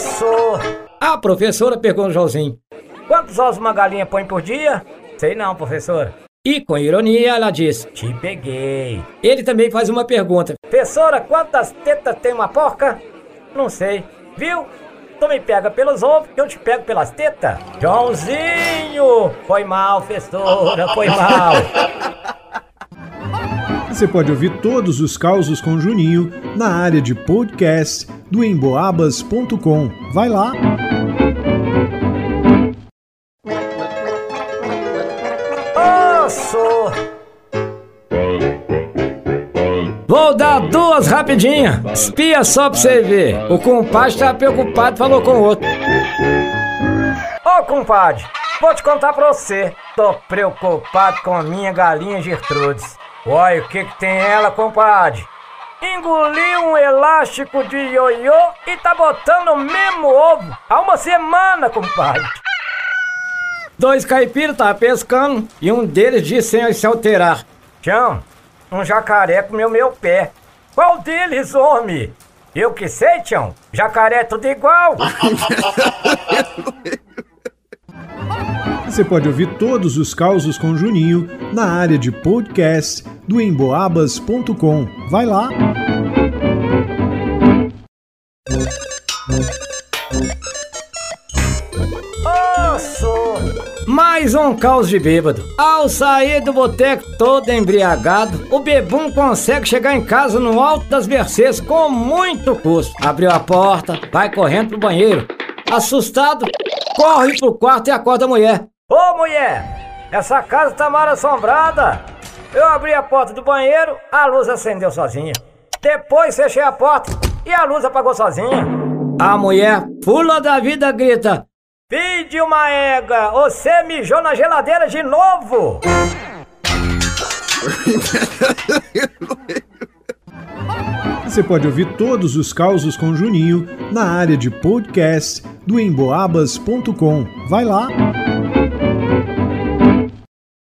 Osso! A professora perguntou ao Joãozinho. Quantos ovos uma galinha põe por dia? Sei não, professora. E com ironia ela diz. Te peguei. Ele também faz uma pergunta. Professora, quantas tetas tem uma porca? Não sei. Viu? Tu me pega pelos ovos, eu te pego pelas tetas. Joãozinho! Foi mal, professora, foi mal. Você pode ouvir todos os causos com Juninho na área de podcast do emboabas.com. Vai lá! Osso! Vou dar duas rapidinhas. Espia só pra você ver. O compadre tá preocupado, falou com o outro. Ô, compadre, vou te contar pra você. Tô preocupado com a minha galinha Gertrudes. Olha o que que tem ela, compadre. Engoliu um elástico de ioiô e tá botando o mesmo ovo há uma semana, compadre. Dois caipiras tava pescando e um deles disse sem se alterar. Tião, um jacaré comeu meu pé. Qual deles, homem? Eu que sei, Tião. Jacaré é tudo igual. Você pode ouvir todos os causos com Juninho na área de podcast do emboabas.com. Vai lá! Mais um caos de bêbado. Ao sair do boteco todo embriagado, o bebum consegue chegar em casa no alto das Mercês com muito custo. Abriu a porta, vai correndo pro banheiro. Assustado, corre pro quarto e acorda a mulher. Ô, mulher! Essa casa tá mal assombrada. Eu abri a porta do banheiro, a luz acendeu sozinha. Depois fechei a porta e a luz apagou sozinha. A mulher pula da vida grita: Filho de uma égua, você mijou na geladeira de novo! Você pode ouvir todos os causos com Juninho na área de podcast do emboabas.com. Vai lá!